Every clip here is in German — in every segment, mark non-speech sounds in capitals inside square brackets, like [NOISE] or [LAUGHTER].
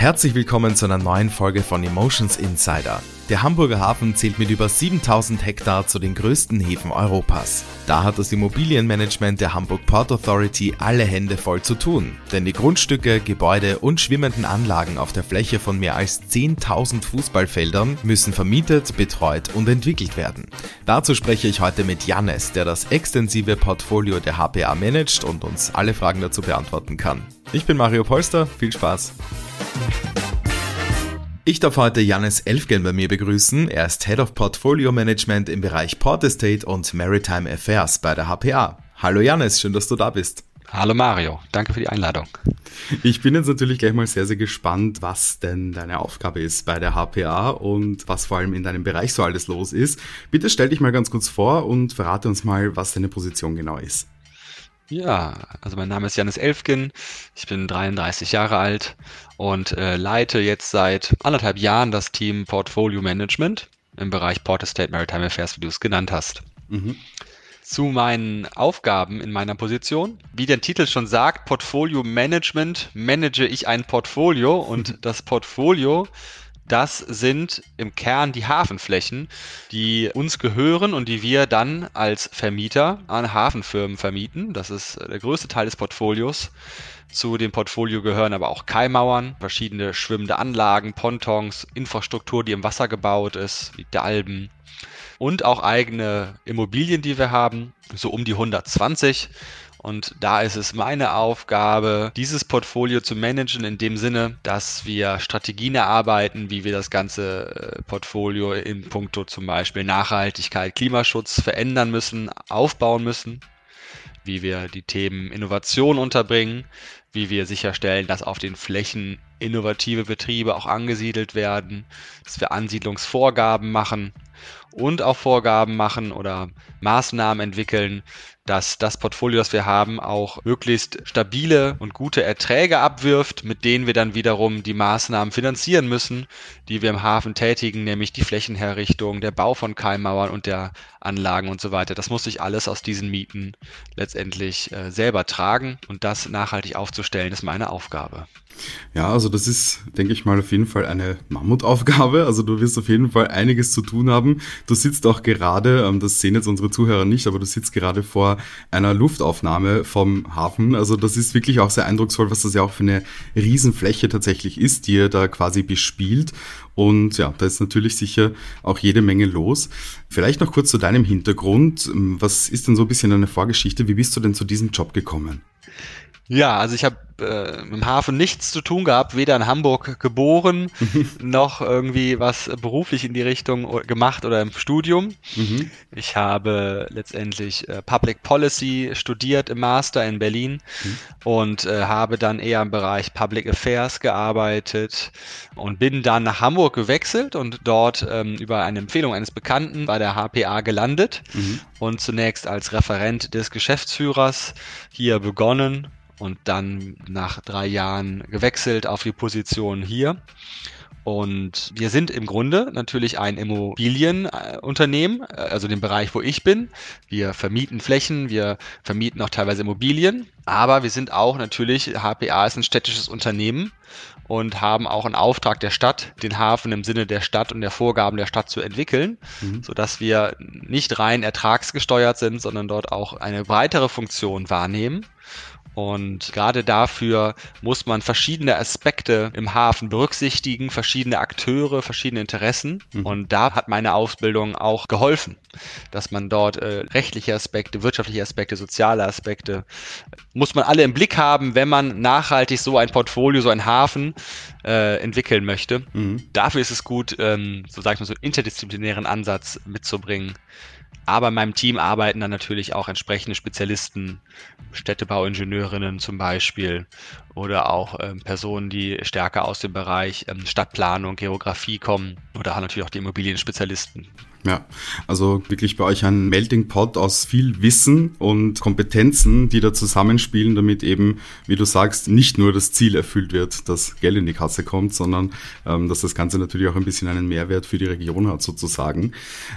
Herzlich willkommen zu einer neuen Folge von Emotions Insider. Der Hamburger Hafen zählt mit über 7000 Hektar zu den größten Häfen Europas. Da hat das Immobilienmanagement der Hamburg Port Authority alle Hände voll zu tun, denn die Grundstücke, Gebäude und schwimmenden Anlagen auf der Fläche von mehr als 10.000 Fußballfeldern müssen vermietet, betreut und entwickelt werden. Dazu spreche ich heute mit Jannes, der das extensive Portfolio der HPA managt und uns alle Fragen dazu beantworten kann. Ich bin Mario Polster, viel Spaß! Ich darf heute Janis Elfgen bei mir begrüßen. Er ist Head of Portfolio Management im Bereich Port Estate und Maritime Affairs bei der HPA. Hallo Janis, schön, dass du da bist. Hallo Mario, danke für die Einladung. Ich bin jetzt natürlich gleich mal sehr, sehr gespannt, was denn deine Aufgabe ist bei der HPA und was vor allem in deinem Bereich so alles los ist. Bitte stell dich mal ganz kurz vor und verrate uns mal, was deine Position genau ist. Ja, also mein Name ist Janis Elfgen, ich bin 33 Jahre alt und äh, leite jetzt seit anderthalb Jahren das Team Portfolio Management im Bereich Port Estate Maritime Affairs, wie du es genannt hast. Mhm. Zu meinen Aufgaben in meiner Position. Wie der Titel schon sagt, Portfolio Management, manage ich ein Portfolio und [LAUGHS] das Portfolio das sind im Kern die Hafenflächen, die uns gehören und die wir dann als Vermieter an Hafenfirmen vermieten. Das ist der größte Teil des Portfolios. Zu dem Portfolio gehören aber auch Kaimauern, verschiedene schwimmende Anlagen, Pontons, Infrastruktur, die im Wasser gebaut ist, wie der Alben. Und auch eigene Immobilien, die wir haben, so um die 120. Und da ist es meine Aufgabe, dieses Portfolio zu managen, in dem Sinne, dass wir Strategien erarbeiten, wie wir das ganze äh, Portfolio in puncto zum Beispiel Nachhaltigkeit, Klimaschutz verändern müssen, aufbauen müssen, wie wir die Themen Innovation unterbringen, wie wir sicherstellen, dass auf den Flächen innovative Betriebe auch angesiedelt werden, dass wir Ansiedlungsvorgaben machen und auch Vorgaben machen oder Maßnahmen entwickeln, dass das Portfolio, das wir haben, auch möglichst stabile und gute Erträge abwirft, mit denen wir dann wiederum die Maßnahmen finanzieren müssen, die wir im Hafen tätigen, nämlich die Flächenherrichtung, der Bau von Keimmauern und der Anlagen und so weiter. Das muss sich alles aus diesen Mieten letztendlich äh, selber tragen und das nachhaltig aufzustellen, ist meine Aufgabe. Ja, also das ist, denke ich mal, auf jeden Fall eine Mammutaufgabe. Also du wirst auf jeden Fall einiges zu tun haben. Du sitzt auch gerade, ähm, das sehen jetzt unsere Zuhörer nicht, aber du sitzt gerade vor einer Luftaufnahme vom Hafen. Also das ist wirklich auch sehr eindrucksvoll, was das ja auch für eine Riesenfläche tatsächlich ist, die ihr da quasi bespielt. Und ja, da ist natürlich sicher auch jede Menge los. Vielleicht noch kurz zu deinem Hintergrund. Was ist denn so ein bisschen deine Vorgeschichte? Wie bist du denn zu diesem Job gekommen? Ja, also ich habe äh, im Hafen nichts zu tun gehabt, weder in Hamburg geboren, noch irgendwie was beruflich in die Richtung gemacht oder im Studium. Mhm. Ich habe letztendlich äh, Public Policy studiert im Master in Berlin mhm. und äh, habe dann eher im Bereich Public Affairs gearbeitet und bin dann nach Hamburg gewechselt und dort ähm, über eine Empfehlung eines Bekannten bei der HPA gelandet mhm. und zunächst als Referent des Geschäftsführers hier begonnen und dann nach drei Jahren gewechselt auf die Position hier. Und wir sind im Grunde natürlich ein Immobilienunternehmen, also den Bereich, wo ich bin. Wir vermieten Flächen, wir vermieten auch teilweise Immobilien, aber wir sind auch natürlich, HPA ist ein städtisches Unternehmen und haben auch einen Auftrag der Stadt, den Hafen im Sinne der Stadt und der Vorgaben der Stadt zu entwickeln, mhm. sodass wir nicht rein ertragsgesteuert sind, sondern dort auch eine breitere Funktion wahrnehmen. Und gerade dafür muss man verschiedene Aspekte im Hafen berücksichtigen, verschiedene Akteure, verschiedene Interessen. Mhm. Und da hat meine Ausbildung auch geholfen, dass man dort äh, rechtliche Aspekte, wirtschaftliche Aspekte, soziale Aspekte, muss man alle im Blick haben, wenn man nachhaltig so ein Portfolio, so ein Hafen äh, entwickeln möchte. Mhm. Dafür ist es gut, ähm, so sage ich mal, so einen interdisziplinären Ansatz mitzubringen aber in meinem Team arbeiten dann natürlich auch entsprechende Spezialisten, Städtebauingenieurinnen zum Beispiel oder auch ähm, Personen, die stärker aus dem Bereich ähm, Stadtplanung, Geografie kommen oder natürlich auch die Immobilienspezialisten. Ja, also wirklich bei euch ein Melting Pot aus viel Wissen und Kompetenzen, die da zusammenspielen, damit eben, wie du sagst, nicht nur das Ziel erfüllt wird, dass Geld in die Kasse kommt, sondern ähm, dass das Ganze natürlich auch ein bisschen einen Mehrwert für die Region hat sozusagen.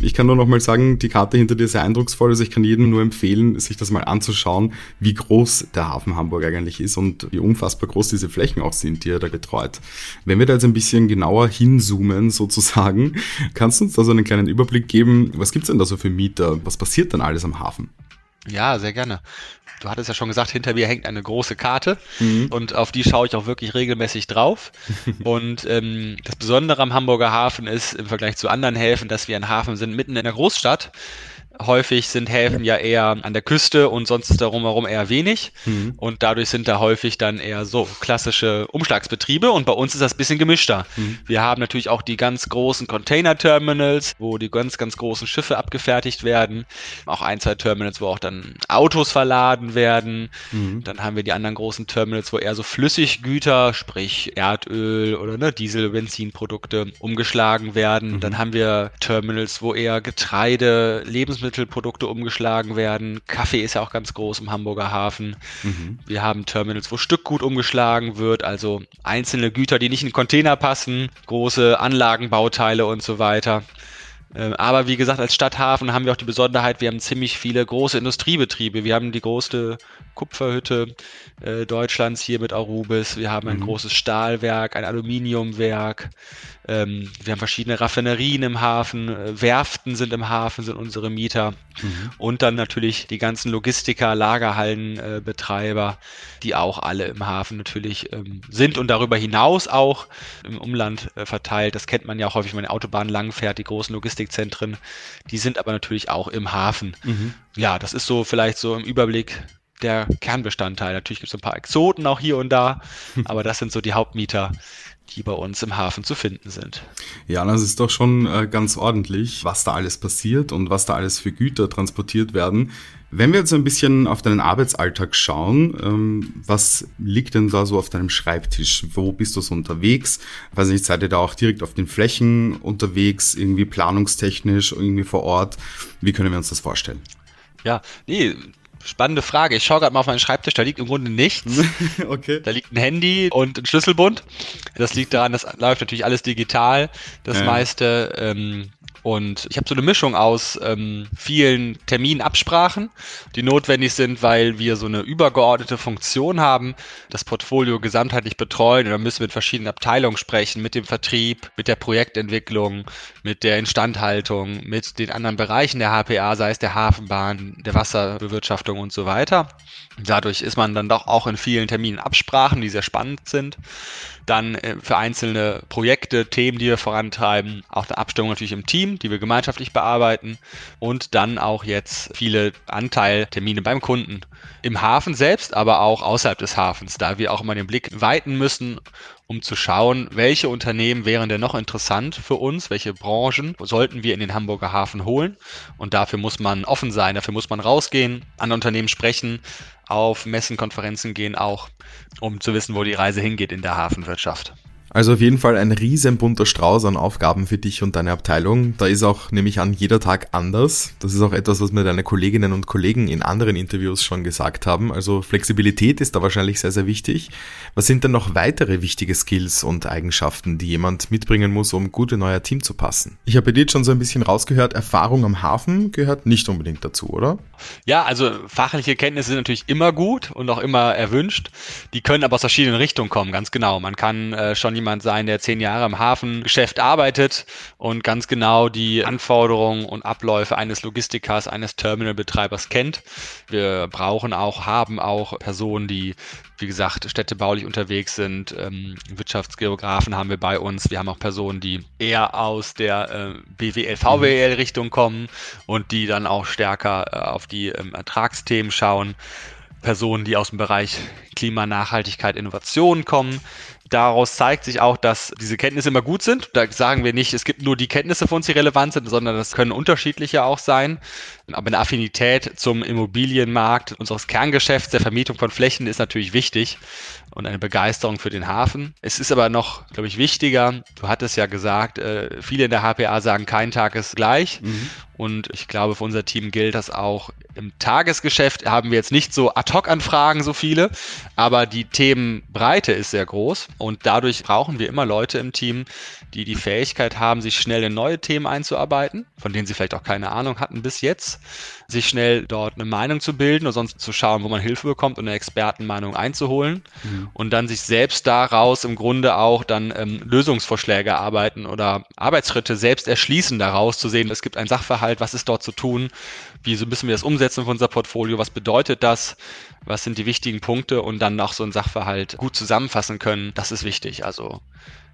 Ich kann nur noch mal sagen, die Karte hinter dir ist sehr eindrucksvoll, also ich kann jedem nur empfehlen, sich das mal anzuschauen, wie groß der Hafen Hamburg eigentlich ist und wie unfassbar groß diese Flächen auch sind, die er da betreut. Wenn wir da jetzt ein bisschen genauer hinzoomen sozusagen, [LAUGHS] kannst du uns da so einen kleinen Überblick Überblick geben, was gibt es denn da so für Mieter? Was passiert denn alles am Hafen? Ja, sehr gerne. Du hattest ja schon gesagt, hinter mir hängt eine große Karte mhm. und auf die schaue ich auch wirklich regelmäßig drauf. [LAUGHS] und ähm, das Besondere am Hamburger Hafen ist im Vergleich zu anderen Häfen, dass wir ein Hafen sind mitten in der Großstadt häufig sind Häfen ja eher an der Küste und sonst ist darum herum eher wenig. Mhm. Und dadurch sind da häufig dann eher so klassische Umschlagsbetriebe. Und bei uns ist das ein bisschen gemischter. Mhm. Wir haben natürlich auch die ganz großen Container-Terminals, wo die ganz, ganz großen Schiffe abgefertigt werden. Auch ein, zwei Terminals, wo auch dann Autos verladen werden. Mhm. Dann haben wir die anderen großen Terminals, wo eher so Flüssiggüter, sprich Erdöl oder ne, Diesel, Benzinprodukte umgeschlagen werden. Mhm. Dann haben wir Terminals, wo eher Getreide, Lebensmittel Lebensmittelprodukte umgeschlagen werden. Kaffee ist ja auch ganz groß im Hamburger Hafen. Mhm. Wir haben Terminals, wo Stückgut umgeschlagen wird, also einzelne Güter, die nicht in Container passen, große Anlagenbauteile und so weiter. Ähm, aber wie gesagt, als Stadthafen haben wir auch die Besonderheit, wir haben ziemlich viele große Industriebetriebe. Wir haben die größte Kupferhütte äh, Deutschlands hier mit Arubis. Wir haben ein mhm. großes Stahlwerk, ein Aluminiumwerk. Ähm, wir haben verschiedene Raffinerien im Hafen. Äh, Werften sind im Hafen, sind unsere Mieter. Mhm. Und dann natürlich die ganzen Logistiker, Lagerhallenbetreiber, äh, die auch alle im Hafen natürlich ähm, sind und darüber hinaus auch im Umland äh, verteilt. Das kennt man ja auch häufig, wenn man die Autobahn langfährt, die großen Logistikzentren. Die sind aber natürlich auch im Hafen. Mhm. Ja, das ist so vielleicht so im Überblick der Kernbestandteil. Natürlich gibt es ein paar Exoten auch hier und da, [LAUGHS] aber das sind so die Hauptmieter, die bei uns im Hafen zu finden sind. Ja, das ist doch schon äh, ganz ordentlich, was da alles passiert und was da alles für Güter transportiert werden. Wenn wir jetzt ein bisschen auf deinen Arbeitsalltag schauen, ähm, was liegt denn da so auf deinem Schreibtisch? Wo bist du so unterwegs? weiß nicht, seid ihr da auch direkt auf den Flächen unterwegs, irgendwie planungstechnisch, irgendwie vor Ort? Wie können wir uns das vorstellen? Ja, nee, Spannende Frage. Ich schaue gerade mal auf meinen Schreibtisch, da liegt im Grunde nichts. [LAUGHS] okay. Da liegt ein Handy und ein Schlüsselbund. Das liegt daran, das läuft natürlich alles digital, das ja. meiste. Ähm, und ich habe so eine Mischung aus ähm, vielen Terminabsprachen, die notwendig sind, weil wir so eine übergeordnete Funktion haben, das Portfolio gesamtheitlich betreuen. Und dann müssen wir mit verschiedenen Abteilungen sprechen, mit dem Vertrieb, mit der Projektentwicklung, mit der Instandhaltung, mit den anderen Bereichen der HPA, sei es der Hafenbahn, der Wasserbewirtschaftung und so weiter. Dadurch ist man dann doch auch in vielen Terminen Absprachen, die sehr spannend sind dann äh, für einzelne Projekte, Themen, die wir vorantreiben, auch eine Abstimmung natürlich im Team, die wir gemeinschaftlich bearbeiten und dann auch jetzt viele Anteiltermine beim Kunden im Hafen selbst, aber auch außerhalb des Hafens, da wir auch immer den Blick weiten müssen, um zu schauen, welche Unternehmen wären denn noch interessant für uns, welche Branchen sollten wir in den Hamburger Hafen holen. Und dafür muss man offen sein, dafür muss man rausgehen, an Unternehmen sprechen, auf Messen, Konferenzen gehen auch, um zu wissen, wo die Reise hingeht in der Hafenwirtschaft. Also auf jeden Fall ein riesen bunter Strauß an Aufgaben für dich und deine Abteilung. Da ist auch, nehme ich an, jeder Tag anders. Das ist auch etwas, was mir deine Kolleginnen und Kollegen in anderen Interviews schon gesagt haben. Also Flexibilität ist da wahrscheinlich sehr, sehr wichtig. Was sind denn noch weitere wichtige Skills und Eigenschaften, die jemand mitbringen muss, um gut in euer Team zu passen? Ich habe dir schon so ein bisschen rausgehört, Erfahrung am Hafen gehört nicht unbedingt dazu, oder? Ja, also fachliche Kenntnisse sind natürlich immer gut und auch immer erwünscht. Die können aber aus verschiedenen Richtungen kommen, ganz genau. Man kann äh, schon jemand sein, der zehn Jahre im Hafengeschäft arbeitet und ganz genau die Anforderungen und Abläufe eines Logistikers, eines Terminalbetreibers kennt. Wir brauchen auch, haben auch Personen, die, wie gesagt, städtebaulich unterwegs sind. Ähm, Wirtschaftsgeografen haben wir bei uns. Wir haben auch Personen, die eher aus der äh, BWL, VWL-Richtung kommen und die dann auch stärker äh, auf die ähm, Ertragsthemen schauen. Personen, die aus dem Bereich Klima, Nachhaltigkeit, Innovation kommen. Daraus zeigt sich auch, dass diese Kenntnisse immer gut sind. Da sagen wir nicht, es gibt nur die Kenntnisse für uns, die relevant sind, sondern das können unterschiedliche auch sein. Aber eine Affinität zum Immobilienmarkt unseres Kerngeschäfts, der Vermietung von Flächen, ist natürlich wichtig und eine Begeisterung für den Hafen. Es ist aber noch, glaube ich, wichtiger. Du hattest ja gesagt, äh, viele in der HPA sagen, kein Tag ist gleich. Mhm. Und ich glaube, für unser Team gilt das auch. Im Tagesgeschäft haben wir jetzt nicht so Ad-Hoc-Anfragen so viele, aber die Themenbreite ist sehr groß und dadurch brauchen wir immer Leute im Team, die die Fähigkeit haben, sich schnell in neue Themen einzuarbeiten, von denen sie vielleicht auch keine Ahnung hatten bis jetzt, sich schnell dort eine Meinung zu bilden oder sonst zu schauen, wo man Hilfe bekommt und eine Expertenmeinung einzuholen mhm. und dann sich selbst daraus im Grunde auch dann ähm, Lösungsvorschläge erarbeiten oder Arbeitsschritte selbst erschließen daraus zu sehen, es gibt einen Sachverhalt, was ist dort zu tun, wie so müssen wir das umsetzen von unser Portfolio, was bedeutet das, was sind die wichtigen Punkte und dann noch so einen Sachverhalt gut zusammenfassen können, das ist wichtig. Also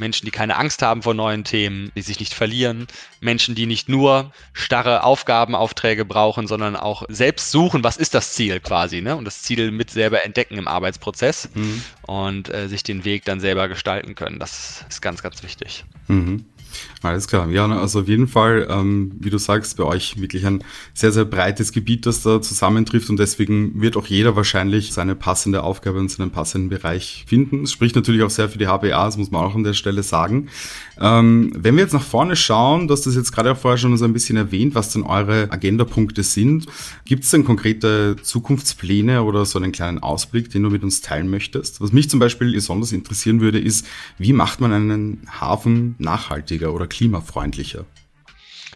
Menschen, die keine Angst haben vor neuen Themen, die sich nicht verlieren, Menschen, die nicht nur starre Aufgabenaufträge brauchen, sondern auch selbst suchen, was ist das Ziel quasi, ne? Und das Ziel mit selber entdecken im Arbeitsprozess mhm. und äh, sich den Weg dann selber gestalten können. Das ist ganz, ganz wichtig. Mhm. Alles klar. Ja, also auf jeden Fall, ähm, wie du sagst, bei euch wirklich ein sehr, sehr breites Gebiet, das da zusammentrifft und deswegen wird auch jeder wahrscheinlich seine passende Aufgabe und seinen passenden Bereich finden. Es spricht natürlich auch sehr für die HBA, das muss man auch an der Stelle sagen. Ähm, wenn wir jetzt nach vorne schauen, du hast das jetzt gerade auch vorher schon so ein bisschen erwähnt, was denn eure Agendapunkte sind. Gibt es denn konkrete Zukunftspläne oder so einen kleinen Ausblick, den du mit uns teilen möchtest? Was mich zum Beispiel besonders interessieren würde, ist, wie macht man einen Hafen nachhaltiger oder klimafreundlicher?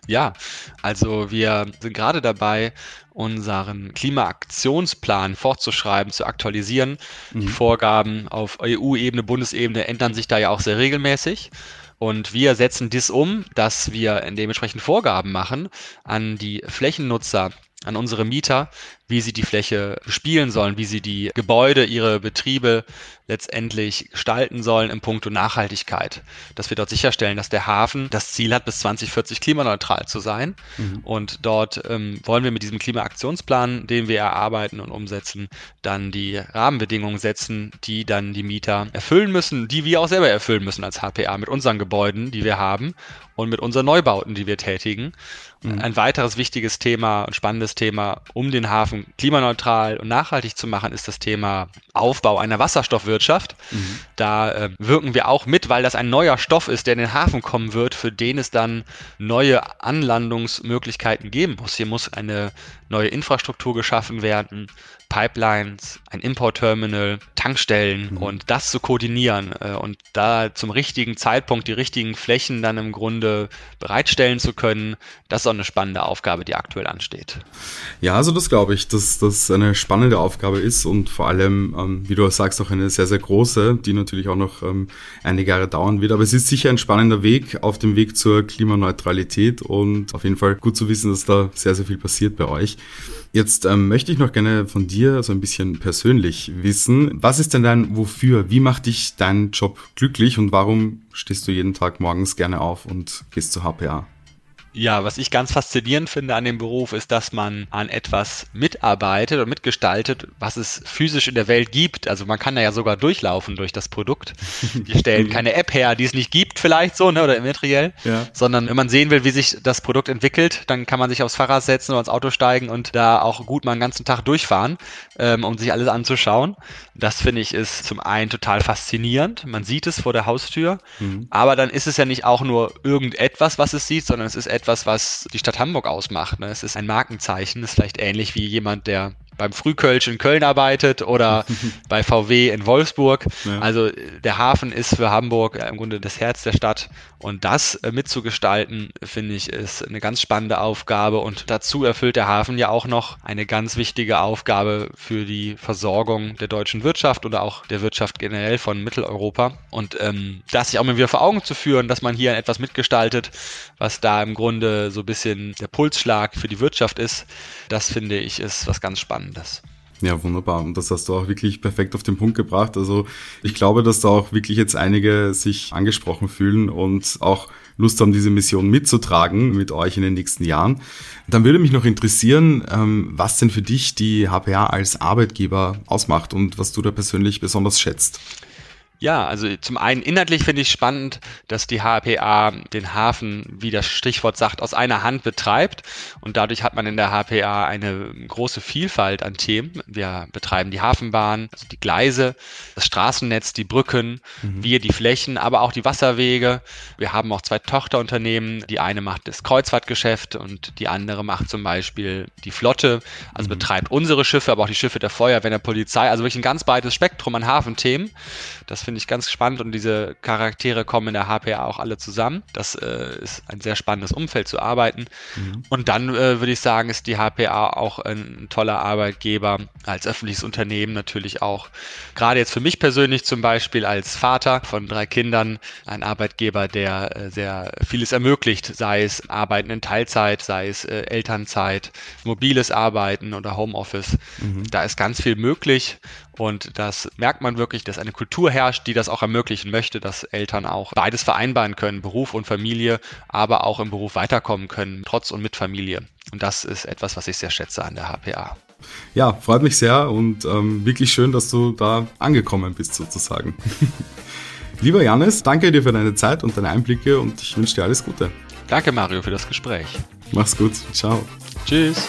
Ja, also wir sind gerade dabei, unseren Klimaaktionsplan fortzuschreiben, zu aktualisieren. Mhm. Die Vorgaben auf EU-Ebene, Bundesebene ändern sich da ja auch sehr regelmäßig. Und wir setzen dies um, dass wir dementsprechend Vorgaben machen an die Flächennutzer, an unsere Mieter, wie sie die Fläche spielen sollen, wie sie die Gebäude, ihre Betriebe letztendlich gestalten sollen im Punkto Nachhaltigkeit. Dass wir dort sicherstellen, dass der Hafen das Ziel hat, bis 2040 klimaneutral zu sein. Mhm. Und dort ähm, wollen wir mit diesem Klimaaktionsplan, den wir erarbeiten und umsetzen, dann die Rahmenbedingungen setzen, die dann die Mieter erfüllen müssen, die wir auch selber erfüllen müssen als HPA mit unseren Gebäuden, die wir haben und mit unseren Neubauten, die wir tätigen. Mhm. Ein weiteres wichtiges Thema und spannendes Thema, um den Hafen klimaneutral und nachhaltig zu machen, ist das Thema Aufbau einer Wasserstoffwirtschaft. Mhm. Da äh, wirken wir auch mit, weil das ein neuer Stoff ist, der in den Hafen kommen wird, für den es dann neue Anlandungsmöglichkeiten geben muss. Hier muss eine neue Infrastruktur geschaffen werden, Pipelines, ein Importterminal, Tankstellen mhm. und das zu koordinieren äh, und da zum richtigen Zeitpunkt die richtigen Flächen dann im Grunde bereitstellen zu können, das ist auch eine spannende Aufgabe, die aktuell ansteht. Ja, also das glaube ich, dass das eine spannende Aufgabe ist und vor allem, ähm, wie du sagst, auch eine sehr, sehr große, die natürlich auch noch ähm, einige Jahre dauern wird. Aber es ist sicher ein spannender Weg auf dem Weg zur Klimaneutralität und auf jeden Fall gut zu wissen, dass da sehr, sehr viel passiert bei euch. Jetzt ähm, möchte ich noch gerne von dir so ein bisschen persönlich wissen. Was ist denn dein Wofür? Wie macht dich dein Job glücklich und warum stehst du jeden Tag morgens gerne auf und gehst zur HPA? Ja, was ich ganz faszinierend finde an dem Beruf ist, dass man an etwas mitarbeitet und mitgestaltet, was es physisch in der Welt gibt. Also man kann da ja sogar durchlaufen durch das Produkt. [LAUGHS] Wir stellen keine App her, die es nicht gibt, vielleicht so, ne, oder immateriell, ja. sondern wenn man sehen will, wie sich das Produkt entwickelt, dann kann man sich aufs Fahrrad setzen oder ins Auto steigen und da auch gut mal einen ganzen Tag durchfahren, ähm, um sich alles anzuschauen. Das finde ich ist zum einen total faszinierend. Man sieht es vor der Haustür, mhm. aber dann ist es ja nicht auch nur irgendetwas, was es sieht, sondern es ist etwas, etwas, was die Stadt Hamburg ausmacht. Ne? Es ist ein Markenzeichen, es ist vielleicht ähnlich wie jemand, der beim Frühkölsch in Köln arbeitet oder [LAUGHS] bei VW in Wolfsburg. Ja. Also der Hafen ist für Hamburg im Grunde das Herz der Stadt und das äh, mitzugestalten, finde ich, ist eine ganz spannende Aufgabe und dazu erfüllt der Hafen ja auch noch eine ganz wichtige Aufgabe für die Versorgung der deutschen Wirtschaft oder auch der Wirtschaft generell von Mitteleuropa und ähm, das sich auch mal wieder vor Augen zu führen, dass man hier etwas mitgestaltet, was da im Grunde so ein bisschen der Pulsschlag für die Wirtschaft ist, das finde ich ist was ganz Spannendes. Ja, wunderbar. Und das hast du auch wirklich perfekt auf den Punkt gebracht. Also ich glaube, dass da auch wirklich jetzt einige sich angesprochen fühlen und auch Lust haben, diese Mission mitzutragen mit euch in den nächsten Jahren. Dann würde mich noch interessieren, ähm, was denn für dich die HPA als Arbeitgeber ausmacht und was du da persönlich besonders schätzt. Ja, also zum einen inhaltlich finde ich spannend, dass die HPA den Hafen, wie das Stichwort sagt, aus einer Hand betreibt. Und dadurch hat man in der HPA eine große Vielfalt an Themen. Wir betreiben die Hafenbahn, also die Gleise, das Straßennetz, die Brücken, mhm. wir die Flächen, aber auch die Wasserwege. Wir haben auch zwei Tochterunternehmen. Die eine macht das Kreuzfahrtgeschäft und die andere macht zum Beispiel die Flotte, also mhm. betreibt unsere Schiffe, aber auch die Schiffe der Feuerwehr, der Polizei. Also wirklich ein ganz breites Spektrum an Hafenthemen. Das finde ich ganz spannend und diese Charaktere kommen in der HPA auch alle zusammen. Das äh, ist ein sehr spannendes Umfeld zu arbeiten. Mhm. Und dann äh, würde ich sagen, ist die HPA auch ein toller Arbeitgeber als öffentliches Unternehmen natürlich auch. Gerade jetzt für mich persönlich zum Beispiel als Vater von drei Kindern ein Arbeitgeber, der äh, sehr vieles ermöglicht, sei es Arbeiten in Teilzeit, sei es äh, Elternzeit, mobiles Arbeiten oder Homeoffice. Mhm. Da ist ganz viel möglich und das merkt man wirklich, dass eine Kultur herrscht, die das auch ermöglichen möchte, dass Eltern auch beides vereinbaren können, Beruf und Familie, aber auch im Beruf weiterkommen können, trotz und mit Familie. Und das ist etwas, was ich sehr schätze an der HPA. Ja, freut mich sehr und ähm, wirklich schön, dass du da angekommen bist sozusagen. [LAUGHS] Lieber Janis, danke dir für deine Zeit und deine Einblicke und ich wünsche dir alles Gute. Danke Mario für das Gespräch. Mach's gut. Ciao. Tschüss.